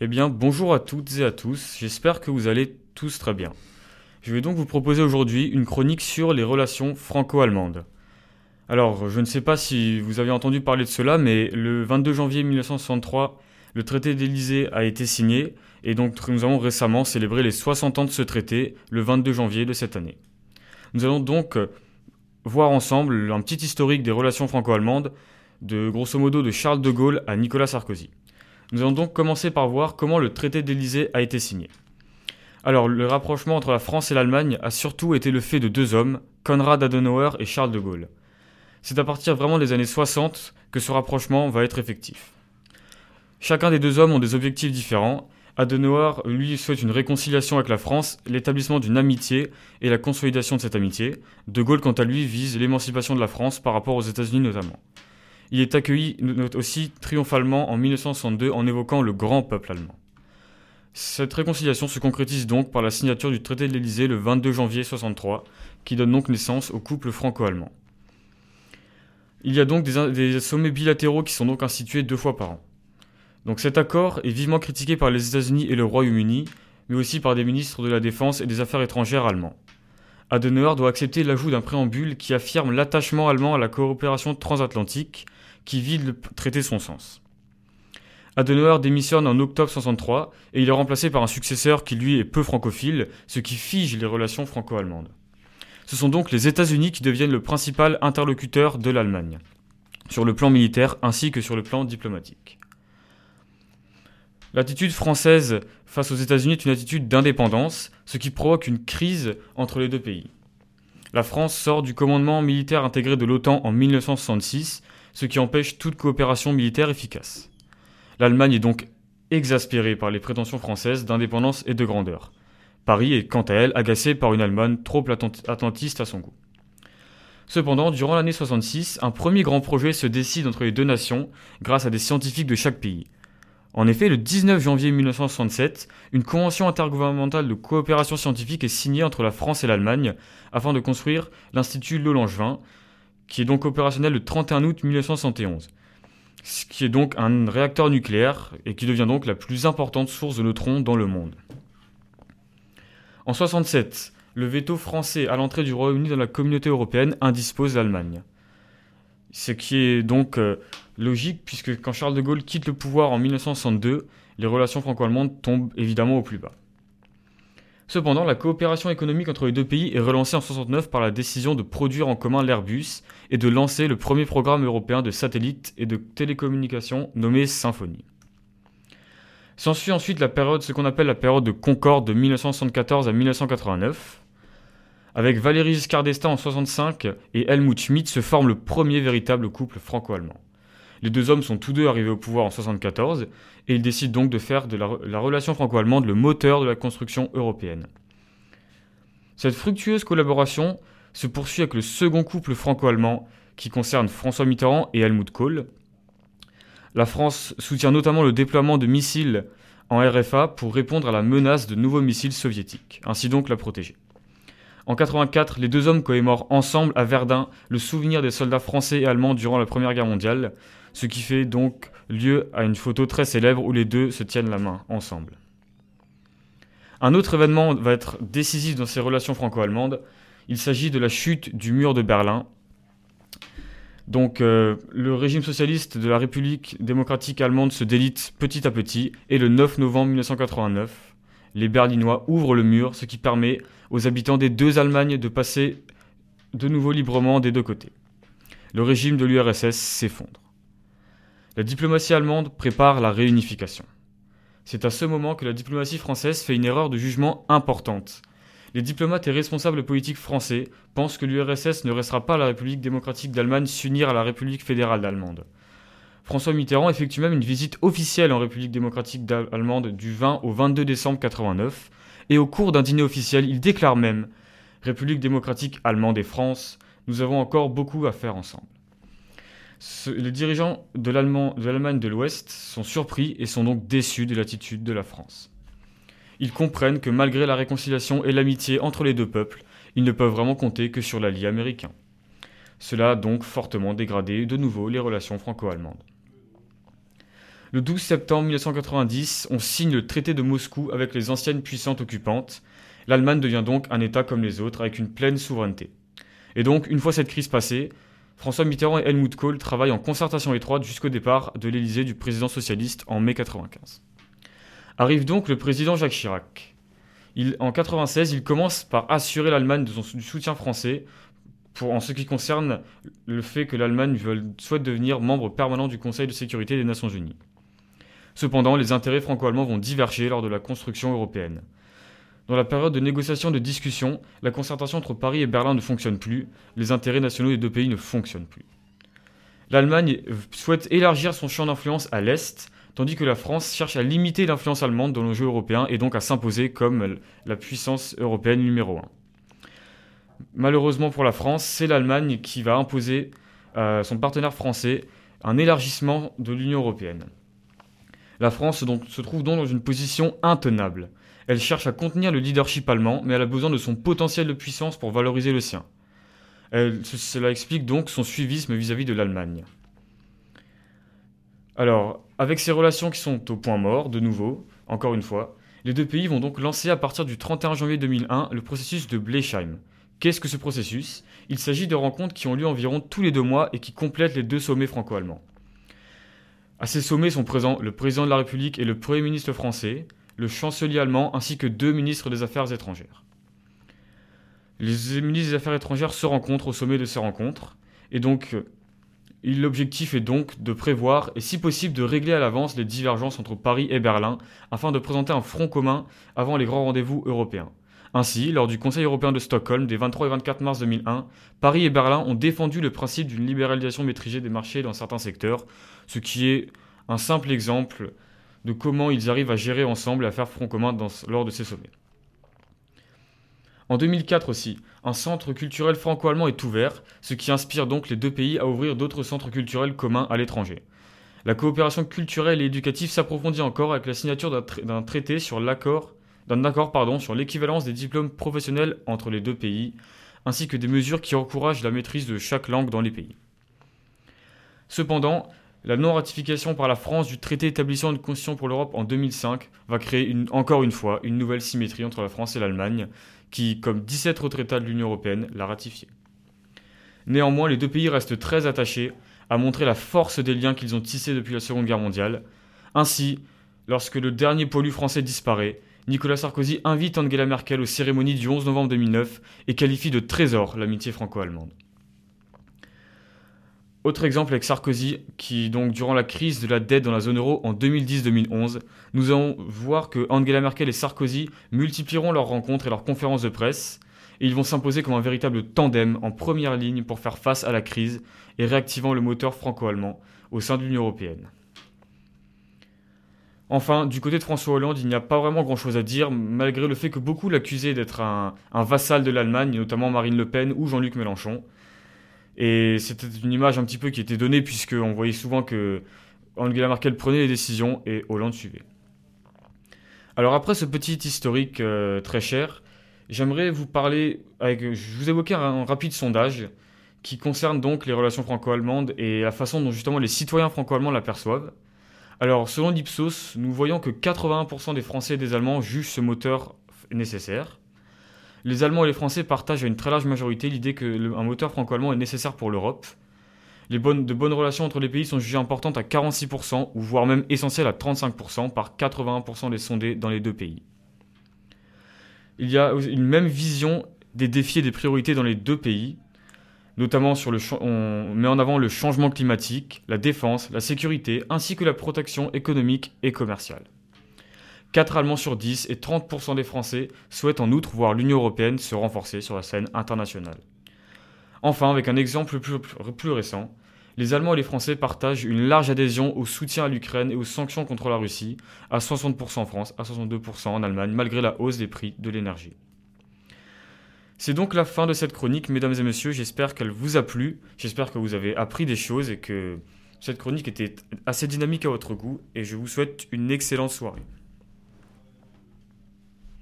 Eh bien, bonjour à toutes et à tous, j'espère que vous allez tous très bien. Je vais donc vous proposer aujourd'hui une chronique sur les relations franco-allemandes. Alors, je ne sais pas si vous avez entendu parler de cela, mais le 22 janvier 1963, le traité d'Élysée a été signé, et donc nous avons récemment célébré les 60 ans de ce traité, le 22 janvier de cette année. Nous allons donc voir ensemble un petit historique des relations franco-allemandes, de grosso modo de Charles de Gaulle à Nicolas Sarkozy. Nous allons donc commencer par voir comment le traité d'Élysée a été signé. Alors, le rapprochement entre la France et l'Allemagne a surtout été le fait de deux hommes, Konrad Adenauer et Charles de Gaulle. C'est à partir vraiment des années 60 que ce rapprochement va être effectif. Chacun des deux hommes ont des objectifs différents. Adenauer, lui, souhaite une réconciliation avec la France, l'établissement d'une amitié et la consolidation de cette amitié. De Gaulle, quant à lui, vise l'émancipation de la France par rapport aux États-Unis notamment. Il est accueilli aussi triomphalement en 1962 en évoquant le grand peuple allemand. Cette réconciliation se concrétise donc par la signature du traité de l'Élysée le 22 janvier 1963, qui donne donc naissance au couple franco-allemand. Il y a donc des, des, sommets bilatéraux qui sont donc institués deux fois par an. Donc cet accord est vivement critiqué par les États-Unis et le Royaume-Uni, mais aussi par des ministres de la Défense et des Affaires étrangères allemands. Adenauer doit accepter l'ajout d'un préambule qui affirme l'attachement allemand à la coopération transatlantique qui vide le traité son sens. Adenauer démissionne en octobre 63 et il est remplacé par un successeur qui lui est peu francophile, ce qui fige les relations franco-allemandes. Ce sont donc les États-Unis qui deviennent le principal interlocuteur de l'Allemagne, sur le plan militaire ainsi que sur le plan diplomatique. L'attitude française face aux États-Unis est une attitude d'indépendance, ce qui provoque une crise entre les deux pays. La France sort du commandement militaire intégré de l'OTAN en 1966 ce qui empêche toute coopération militaire efficace. L'Allemagne est donc exaspérée par les prétentions françaises d'indépendance et de grandeur. Paris est quant à elle agacé par une Allemagne trop atlantiste à son goût. Cependant, durant l'année 66, un premier grand projet se décide entre les deux nations grâce à des scientifiques de chaque pays. En effet, le 19 janvier 1967, une convention intergouvernementale de coopération scientifique est signée entre la France et l'Allemagne afin de construire l'Institut Lolangevin, qui est donc opérationnel le 31 août 1971, ce qui est donc un réacteur nucléaire et qui devient donc la plus importante source de neutrons dans le monde. En 67, le veto français à l'entrée du Royaume-Uni dans la communauté européenne indispose l'Allemagne. Ce qui est donc euh, logique puisque quand Charles de Gaulle quitte le pouvoir en 1962, les relations franco-allemandes tombent évidemment au plus bas. Cependant, la coopération économique entre les deux pays est relancée en 1969 par la décision de produire en commun l'Airbus et de lancer le premier programme européen de satellites et de télécommunications nommé Symphonie. S'ensuit ensuite la période, ce qu'on appelle la période de Concorde de 1974 à 1989. Avec Valéry Giscard d'Estaing en 1965 et Helmut Schmidt se forme le premier véritable couple franco-allemand. Les deux hommes sont tous deux arrivés au pouvoir en 1974 et ils décident donc de faire de la, la relation franco-allemande le moteur de la construction européenne. Cette fructueuse collaboration se poursuit avec le second couple franco-allemand qui concerne François Mitterrand et Helmut Kohl. La France soutient notamment le déploiement de missiles en RFA pour répondre à la menace de nouveaux missiles soviétiques, ainsi donc la protéger. En 84, les deux hommes commémorent ensemble à Verdun le souvenir des soldats français et allemands durant la Première Guerre mondiale, ce qui fait donc lieu à une photo très célèbre où les deux se tiennent la main ensemble. Un autre événement va être décisif dans ces relations franco-allemandes. Il s'agit de la chute du mur de Berlin. Donc euh, le régime socialiste de la République démocratique allemande se délite petit à petit et le 9 novembre 1989, les Berlinois ouvrent le mur, ce qui permet aux habitants des deux Allemagnes de passer de nouveau librement des deux côtés. Le régime de l'URSS s'effondre. La diplomatie allemande prépare la réunification. C'est à ce moment que la diplomatie française fait une erreur de jugement importante. Les diplomates et responsables politiques français pensent que l'URSS ne restera pas la République démocratique d'Allemagne s'unir à la République fédérale d'Allemande. François Mitterrand effectue même une visite officielle en République démocratique allemande du 20 au 22 décembre 89, et au cours d'un dîner officiel, il déclare même République démocratique allemande et France, nous avons encore beaucoup à faire ensemble les dirigeants de l'Allemagne de l'Ouest sont surpris et sont donc déçus de l'attitude de la France. Ils comprennent que malgré la réconciliation et l'amitié entre les deux peuples, ils ne peuvent vraiment compter que sur l'allié américain. Cela a donc fortement dégradé de nouveau les relations franco-allemandes. Le 12 septembre 1990, on signe le traité de Moscou avec les anciennes puissantes occupantes. L'Allemagne devient donc un État comme les autres, avec une pleine souveraineté. Et donc, une fois cette crise passée, François Mitterrand et Helmut Kohl travaillent en concertation étroite jusqu'au départ de l'Élysée du président socialiste en mai 1995. Arrive donc le président Jacques Chirac. En 1996, il commence par assurer l'Allemagne du soutien français pour, en ce qui concerne le fait que l'Allemagne souhaite devenir membre permanent du Conseil de sécurité des Nations Unies. Cependant, les intérêts franco-allemands vont diverger lors de la construction européenne. Dans la période de négociation de discussion, la concertation entre Paris et Berlin ne fonctionne plus, les intérêts nationaux des deux pays ne fonctionnent plus. L'Allemagne souhaite élargir son champ d'influence à l'Est, tandis que la France cherche à limiter l'influence allemande dans le jeu européen et donc à s'imposer comme la puissance européenne numéro 1. Malheureusement pour la France, c'est l'Allemagne qui va imposer à son partenaire français un élargissement de l'Union européenne. La France se trouve donc dans une position intenable. Elle cherche à contenir le leadership allemand, mais elle a besoin de son potentiel de puissance pour valoriser le sien. cela explique donc son suivisme vis-à-vis -vis de l'Allemagne. Alors, avec ces relations qui sont au point mort, de nouveau, encore une fois, les deux pays vont donc lancer à partir du 31 janvier 2001 le processus de Blesheim, Qu'est-ce que ce processus? Il s'agit de rencontres qui ont lieu environ tous les deux mois et qui complètent les deux sommets franco-allemands. À ces sommets sont présents le président de la République et le Premier ministre français, le chancelier allemand ainsi que deux ministres des Affaires étrangères. Les ministres des Affaires étrangères se rencontrent au sommet de ces rencontres et donc l'objectif est donc de prévoir et si possible de régler à l'avance les divergences entre Paris et Berlin afin de présenter un front commun avant les grands rendez-vous européens. Ainsi, lors du Conseil européen de Stockholm des 23 et 24 mars 2001, Paris et Berlin ont défendu le principe d'une libéralisation maîtrisée des marchés dans certains secteurs, ce qui est un simple exemple de comment ils arrivent à gérer ensemble et à faire front commun lors de ces sommets. En 2004 aussi, un centre culturel franco-allemand est ouvert, ce qui inspire donc les deux pays à ouvrir d'autres centres culturels communs à l'étranger. La coopération culturelle et éducative s'approfondit encore avec la signature d'un traité sur l'accord d'un accord pardon, sur l'équivalence des diplômes professionnels entre les deux pays, ainsi que des mesures qui encouragent la maîtrise de chaque langue dans les pays. Cependant, la non-ratification par la France du traité établissant une constitution pour l'Europe en 2005 va créer encore une fois une nouvelle symétrie entre la France et l'Allemagne, qui, comme 17 autres États de l'Union européenne, l'a ratifié. Néanmoins, les deux pays restent très attachés à montrer la force des liens qu'ils ont tissés depuis la Seconde Guerre mondiale. Ainsi, lorsque le dernier pollu français disparaît, Nicolas Sarkozy invite Angela Merkel aux cérémonies du 11 novembre 2009 et qualifie de trésor l'amitié franco-allemande. Autre exemple avec Sarkozy, qui donc durant la crise de la dette dans la zone euro en 2010-2011, nous allons voir que Angela Merkel et Sarkozy multiplieront leurs rencontres et leurs conférences de presse, et ils vont s'imposer comme un véritable tandem en première ligne pour faire face à la crise et réactivant le moteur franco-allemand au sein de l'Union européenne. Enfin, du côté de François Hollande, il n'y a pas vraiment grand-chose à dire, malgré le fait que beaucoup l'accusaient d'être un, vassal de l'Allemagne, notamment Marine Le Pen ou Jean-Luc Mélenchon. Et c'était une image un petit peu qui était donnée, puisqu'on voyait souvent que Angela Merkel prenait les décisions et Hollande suivait. Alors après ce petit historique euh, très cher, j'aimerais vous parler, je vous évoquer un rapide sondage qui concerne donc les relations franco-allemandes et la façon dont justement les citoyens franco-allemands l'aperçoivent. Alors, selon l'Ipsos, nous voyons que 81% des Français et des Allemands jugent ce moteur nécessaire. Les Allemands et les Français partagent à une très large majorité l'idée qu'un moteur franco-allemand est nécessaire pour l'Europe. Les bonnes, relations entre les pays sont jugées importantes à 46%, ou voire même essentielles à 35% par 81% des sondés dans les deux pays. Il y a une même vision des défis et des priorités dans les deux pays, Notamment, sur le on met en avant le changement climatique, la défense, la sécurité, ainsi que la protection économique et commerciale. 4 Allemands sur 10 et 30% des Français souhaitent en outre voir l'Union européenne se renforcer sur la scène internationale. Enfin, avec un exemple plus, plus récent, les Allemands et les Français partagent une large adhésion au soutien à l'Ukraine et aux sanctions contre la Russie, à 60% en France, à 62% en Allemagne, malgré la hausse des prix de l'énergie. C'est donc la fin de cette chronique, mesdames et messieurs. J'espère qu'elle vous a plu. J'espère que vous avez appris des choses et que cette chronique était assez dynamique à votre goût. Et je vous souhaite une excellente soirée.